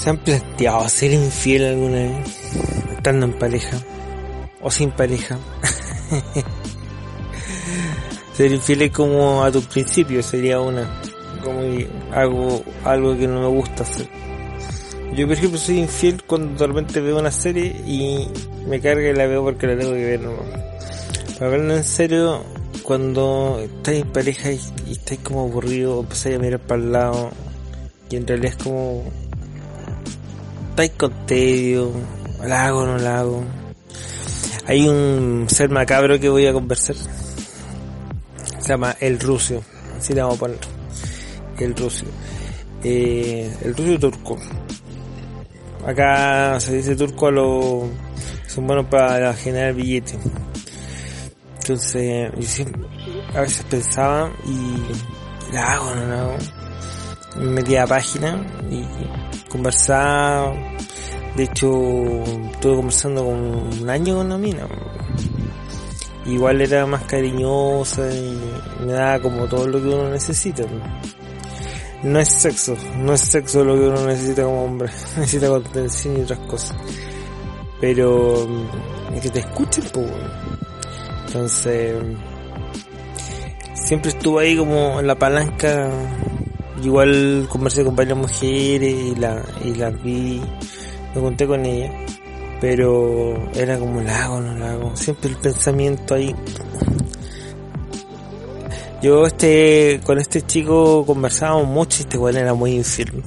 ¿Se han planteado ser infiel alguna vez? Estando en pareja. O sin pareja. ser infiel es como a tu principio, sería una. Como hago algo que no me gusta hacer. Yo por ejemplo soy infiel cuando repente veo una serie y me carga y la veo porque la tengo que ver, no. Para verlo en serio, cuando estás en pareja y, y estás como aburrido, empezáis a mirar para el lado y en realidad es como estáis con tedio, la hago no la hago. Hay un ser macabro que voy a conversar. Se llama El Rusio. Así le vamos a poner. El Rusio. Eh, el Rusio turco. Acá se dice turco a los... Son buenos para generar billetes. Entonces, yo siempre, a veces pensaba y la hago no la hago. Me página y conversaba. De hecho, estuve conversando con un año con una mina. Igual era más cariñosa y me daba como todo lo que uno necesita. No es sexo, no es sexo lo que uno necesita como hombre. Necesita contención y otras cosas. Pero que te escuchen, pues. Entonces, siempre estuve ahí como en la palanca igual conversé con varias mujeres y la, y la vi, me conté con ella, pero era como la hago, no la hago, siempre el pensamiento ahí. Yo este, con este chico conversábamos mucho y este weón era muy infiel.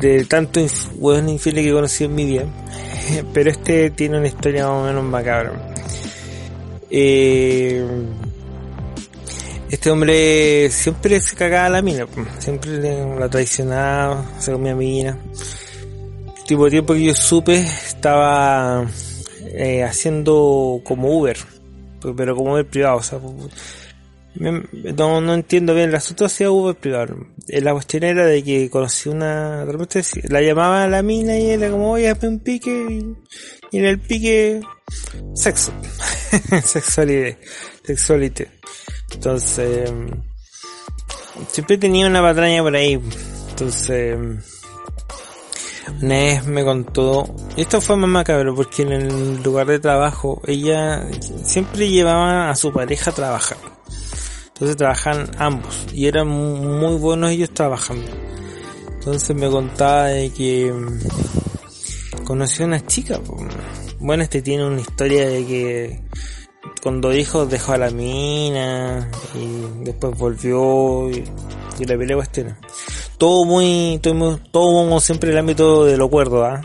De tanto weón infiel que he conocido en mi vida. Pero este tiene una historia más o menos macabra. Eh, este hombre siempre se cagaba la mina, siempre la traicionaba, se comía mina. El tipo de tiempo que yo supe estaba eh, haciendo como Uber, pero como Uber privado, o sea, no, no entiendo bien, el asunto hacía Uber privado. Eh, la cuestión era de que conocí una, de repente la llamaba la mina y era como, oye, hazme un pique, y, en el pique, sexo, sexualidad, sexualidad. Entonces, siempre tenía una patraña por ahí. Entonces, una vez me contó, esto fue más macabro porque en el lugar de trabajo ella siempre llevaba a su pareja a trabajar. Entonces trabajan ambos y eran muy buenos ellos trabajando. Entonces me contaba de que conoció a una chica. Bueno, este tiene una historia de que cuando dijo dejó a la mina y después volvió y, y la pelea cuestión. Todo muy, todo, todo siempre el ámbito de lo cuerdo, ¿ah?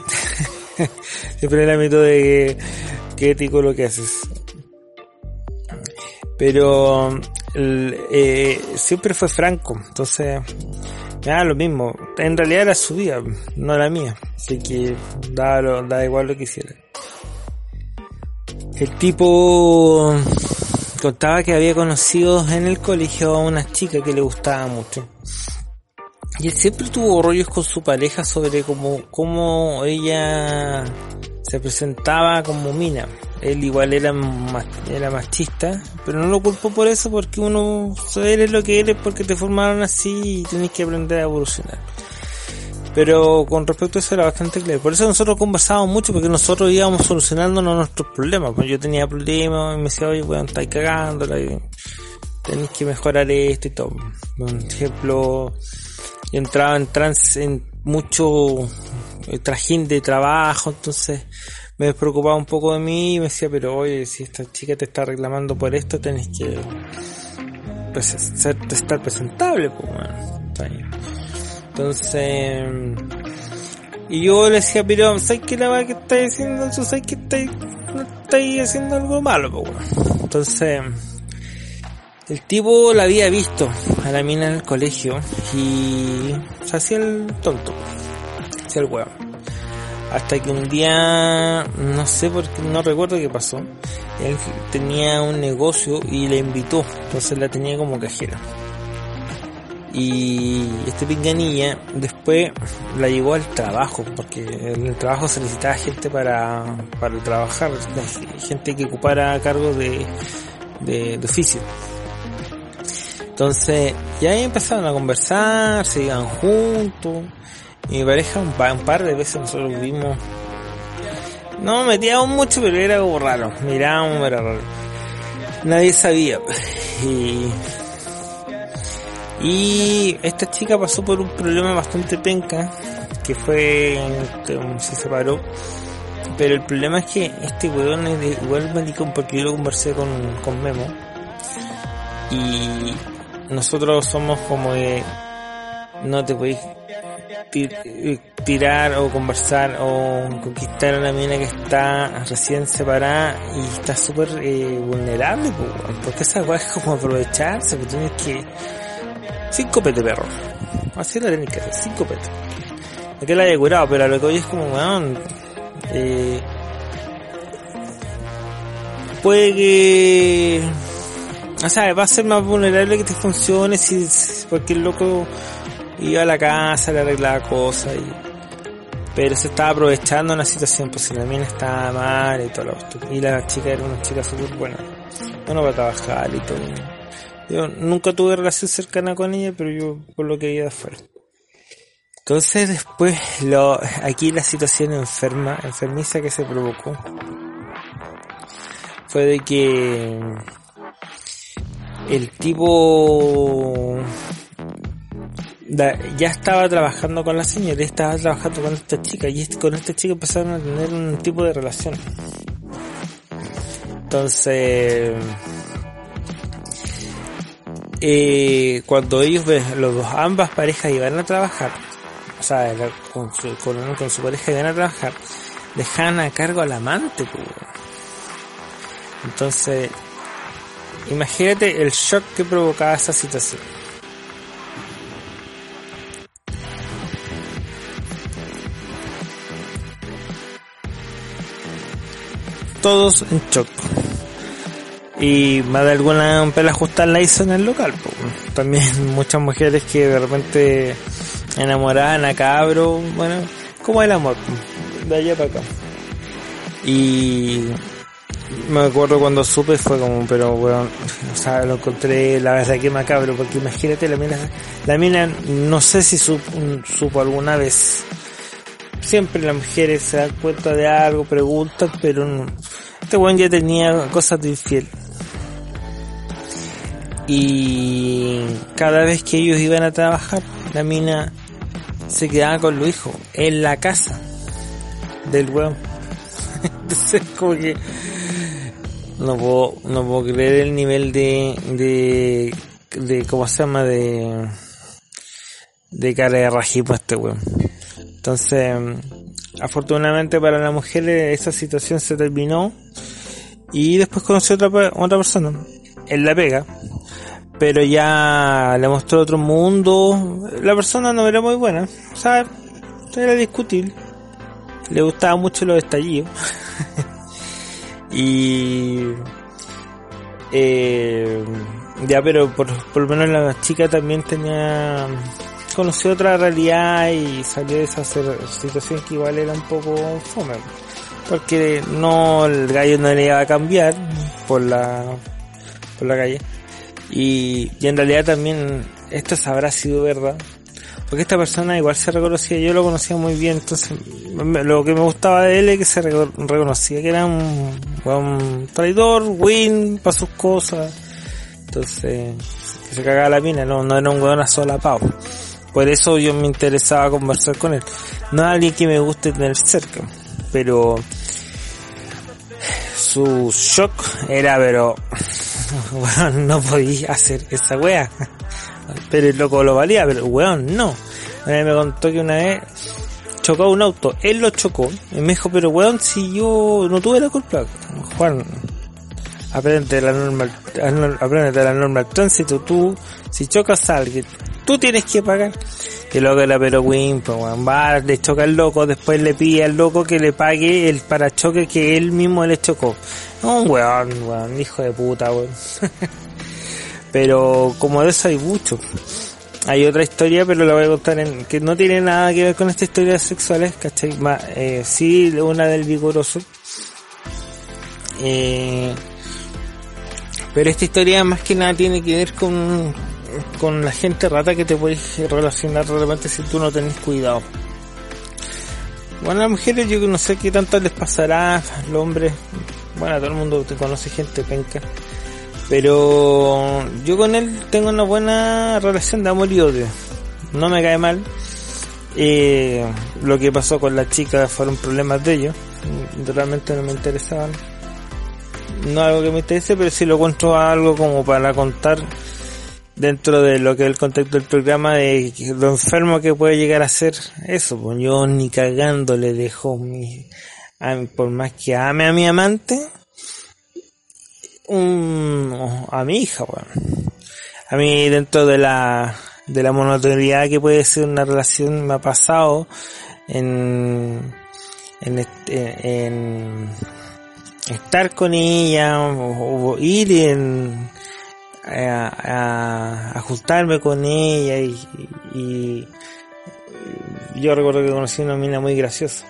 siempre el ámbito de que, ético lo que haces. Pero eh, siempre fue franco, entonces me lo mismo. En realidad era su vida, no la mía, así que da, da igual lo que hiciera. El tipo contaba que había conocido en el colegio a una chica que le gustaba mucho. Y él siempre tuvo rollos con su pareja sobre cómo, cómo ella se presentaba como mina. Él igual era, era machista, pero no lo culpo por eso porque uno, eres lo que eres porque te formaron así y tienes que aprender a evolucionar. Pero con respecto a eso era bastante claro. Por eso nosotros conversábamos mucho, porque nosotros íbamos solucionándonos nuestros problemas. Pues yo tenía problemas y me decía, oye, bueno, estáis cagándola, tenéis que mejorar esto y todo. Por ejemplo, yo entraba en trance en mucho eh, trajín de trabajo, entonces me despreocupaba un poco de mí y me decía, pero oye, si esta chica te está reclamando por esto, tenés que pues, estar presentable, pues. Entonces, y yo le decía, pero ¿sabes qué la va que estáis haciendo? ¿Sabes que estáis, estáis haciendo algo malo? Pues, Entonces, el tipo la había visto a la mina en el colegio y se hacía el tonto, hacía el huevo. Hasta que un día, no sé por qué, no recuerdo qué pasó, él tenía un negocio y la invitó, entonces la tenía como cajera y este pinganilla después la llevó al trabajo porque en el trabajo se necesitaba gente para, para trabajar gente que ocupara cargo de, de, oficio entonces ya empezaron a conversar se iban juntos mi pareja un, par de veces nosotros vimos no metíamos mucho, pero era como raro. Mirábamos, era raro. Nadie sabía. Y, y esta chica pasó por un problema bastante penca, que fue, se separó. Pero el problema es que este weón es igual maricón porque yo lo conversé con, con Memo. Y nosotros somos como de, no te podéis eh, tirar o conversar o conquistar a una mina que está recién separada y está súper eh, vulnerable, porque esa weá es como aprovecharse, porque tienes que... Cinco pete, perro. Así la tenés que hacer, cinco pete. Que la haya curado, pero a lo que hoy es como, weón, eh, puede que... O sea, va a ser más vulnerable que te funcione si, porque el loco iba a la casa, le arreglaba cosas y pero se estaba aprovechando una situación, pues si la mina estaba mal y todo lo Y la chica era una chica súper buena. Bueno, para trabajar y todo. Yo nunca tuve relación cercana con ella, pero yo por lo que veía de afuera. Entonces después lo, aquí la situación enferma, enfermiza que se provocó fue de que el tipo ya estaba trabajando con la señora, estaba trabajando con esta chica y con esta chica empezaron a tener un tipo de relación. Entonces, eh, cuando ellos los dos, ambas parejas iban a trabajar, o sea, con su, pareja iban a trabajar, dejaban a cargo al amante, Entonces, imagínate el shock que provocaba esa situación. todos en shock. Y más de alguna pela ajustar la hizo en el local. También muchas mujeres que de repente enamoraban a cabro, bueno, como el amor, de allá para acá. Y me acuerdo cuando supe fue como, pero bueno, o sea, lo encontré la verdad que macabro, porque imagínate la mina, la mina no sé si supo, supo alguna vez siempre las mujeres se dan cuenta de algo, preguntan, pero no. este buen ya tenía cosas de infiel. Y cada vez que ellos iban a trabajar, la mina se quedaba con los hijos en la casa del weón. Entonces como que no puedo, no puedo creer el nivel de, de, de, ¿cómo se llama? De, de cara de rajismo este weón. Entonces, afortunadamente para la mujer esa situación se terminó y después conoció otra, otra persona. Él la pega, pero ya le mostró otro mundo. La persona no era muy buena, o sea, era discutible. Le gustaba mucho los estallidos. y eh, ya pero por, por lo menos la chica también tenía conoció otra realidad y salió de esa situación que igual era un poco fome. Porque no, el gallo no le iba a cambiar por la, por la calle. Y, en realidad también esto habrá sido verdad. Porque esta persona igual se reconocía, yo lo conocía muy bien, entonces lo que me gustaba de él es que se reconocía que era un, un traidor, win para sus cosas. Entonces, se cagaba la mina, no, no era un weón a sola pavo. Por eso yo me interesaba conversar con él. No alguien que me guste tener cerca, pero su shock era, pero weón, no podía hacer esa wea. Pero el loco lo valía, pero weón, no. me contó que una vez chocó un auto, él lo chocó, y me dijo, pero weón, si yo no tuve la culpa, Juan, aprende la norma, aprende la norma tránsito, tú, si chocas a alguien, tú tienes que pagar. Que loco era pero Win, pues va, le choca al loco, después le pide al loco que le pague el parachoque que él mismo le chocó. Un weón, weón, hijo de puta, weón. pero como de eso hay mucho. Hay otra historia, pero la voy a contar en, que no tiene nada que ver con estas historias sexuales, ¿cachai? eh, sí, una del vigoroso. Eh, pero esta historia más que nada tiene que ver con, con la gente rata que te puedes relacionar realmente si tú no tenés cuidado. Bueno, las mujeres yo no sé qué tanto les pasará, los hombres, bueno, todo el mundo te conoce gente penca. Pero yo con él tengo una buena relación de amor y odio. No me cae mal. Eh, lo que pasó con la chica fueron problemas de ellos. Realmente no me interesaban. No algo que me interese, pero si lo encuentro algo como para contar dentro de lo que es el contexto del programa de lo enfermo que puede llegar a ser eso. Pues yo ni cagando le dejo mi, por más que ame a mi amante, a mi hija, bueno. A mí dentro de la, de la monotonidad que puede ser una relación me ha pasado en, en, en estar con ella o, ir en, a, ajustarme con ella y, y, yo recuerdo que conocí una mina muy graciosa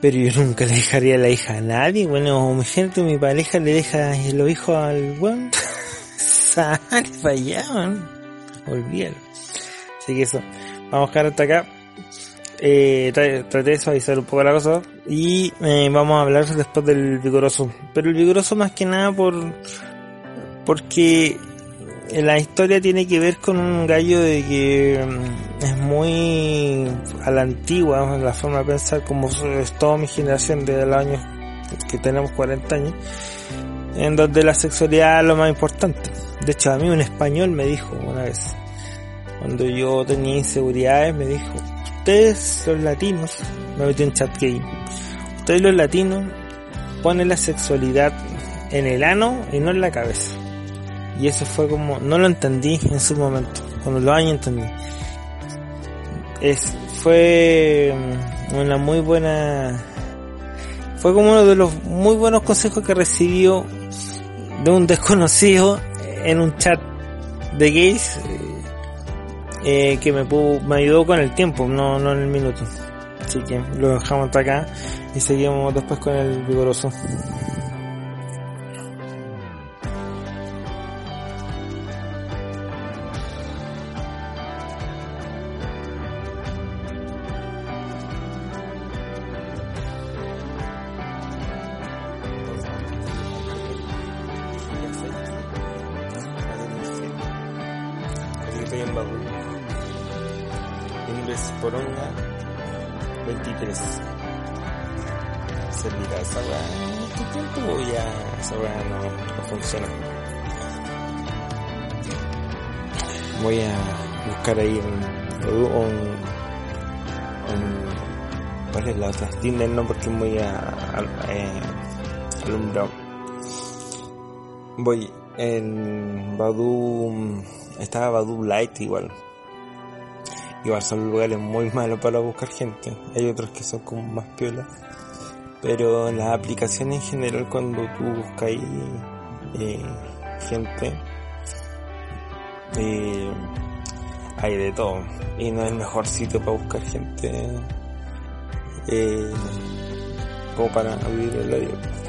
pero yo nunca le dejaría la hija a nadie. Bueno, mi gente, mi pareja le deja los hijos al buen. Sal para allá, Olvídalo. Así que eso. Vamos a dejar hasta acá. Eh, traté de suavizar un poco la cosa. Y eh, vamos a hablar después del vigoroso. Pero el vigoroso más que nada por... Porque la historia tiene que ver con un gallo de que mm, es muy a la antigua, la forma de pensar como es toda mi generación de los años que tenemos 40 años, en donde la sexualidad es lo más importante. De hecho, a mí un español me dijo una vez, cuando yo tenía inseguridades, me dijo, ustedes los latinos, me metí en chat gay, ustedes los latinos ponen la sexualidad en el ano y no en la cabeza. Y eso fue como, no lo entendí en su momento, cuando lo años entendí. Es, fue una muy buena, fue como uno de los muy buenos consejos que recibió de un desconocido en un chat de gays eh, que me, me ayudó con el tiempo, no, no en el minuto. Así que lo dejamos hasta acá y seguimos después con el vigoroso. Poronga 23. Servirá esa weá en este tiempo o ya esa no, no funciona. Voy a buscar ahí un, un, un ¿cuál es la otra? Tinder no porque muy a, a, eh, alumbrado. Voy en Badu, estaba Badu Light igual Igual son lugares muy malos para buscar gente. Hay otros que son como más piolas. Pero las aplicaciones en general cuando tú buscas eh, gente, eh, hay de todo. Y no es el mejor sitio para buscar gente eh, como para vivir el vida.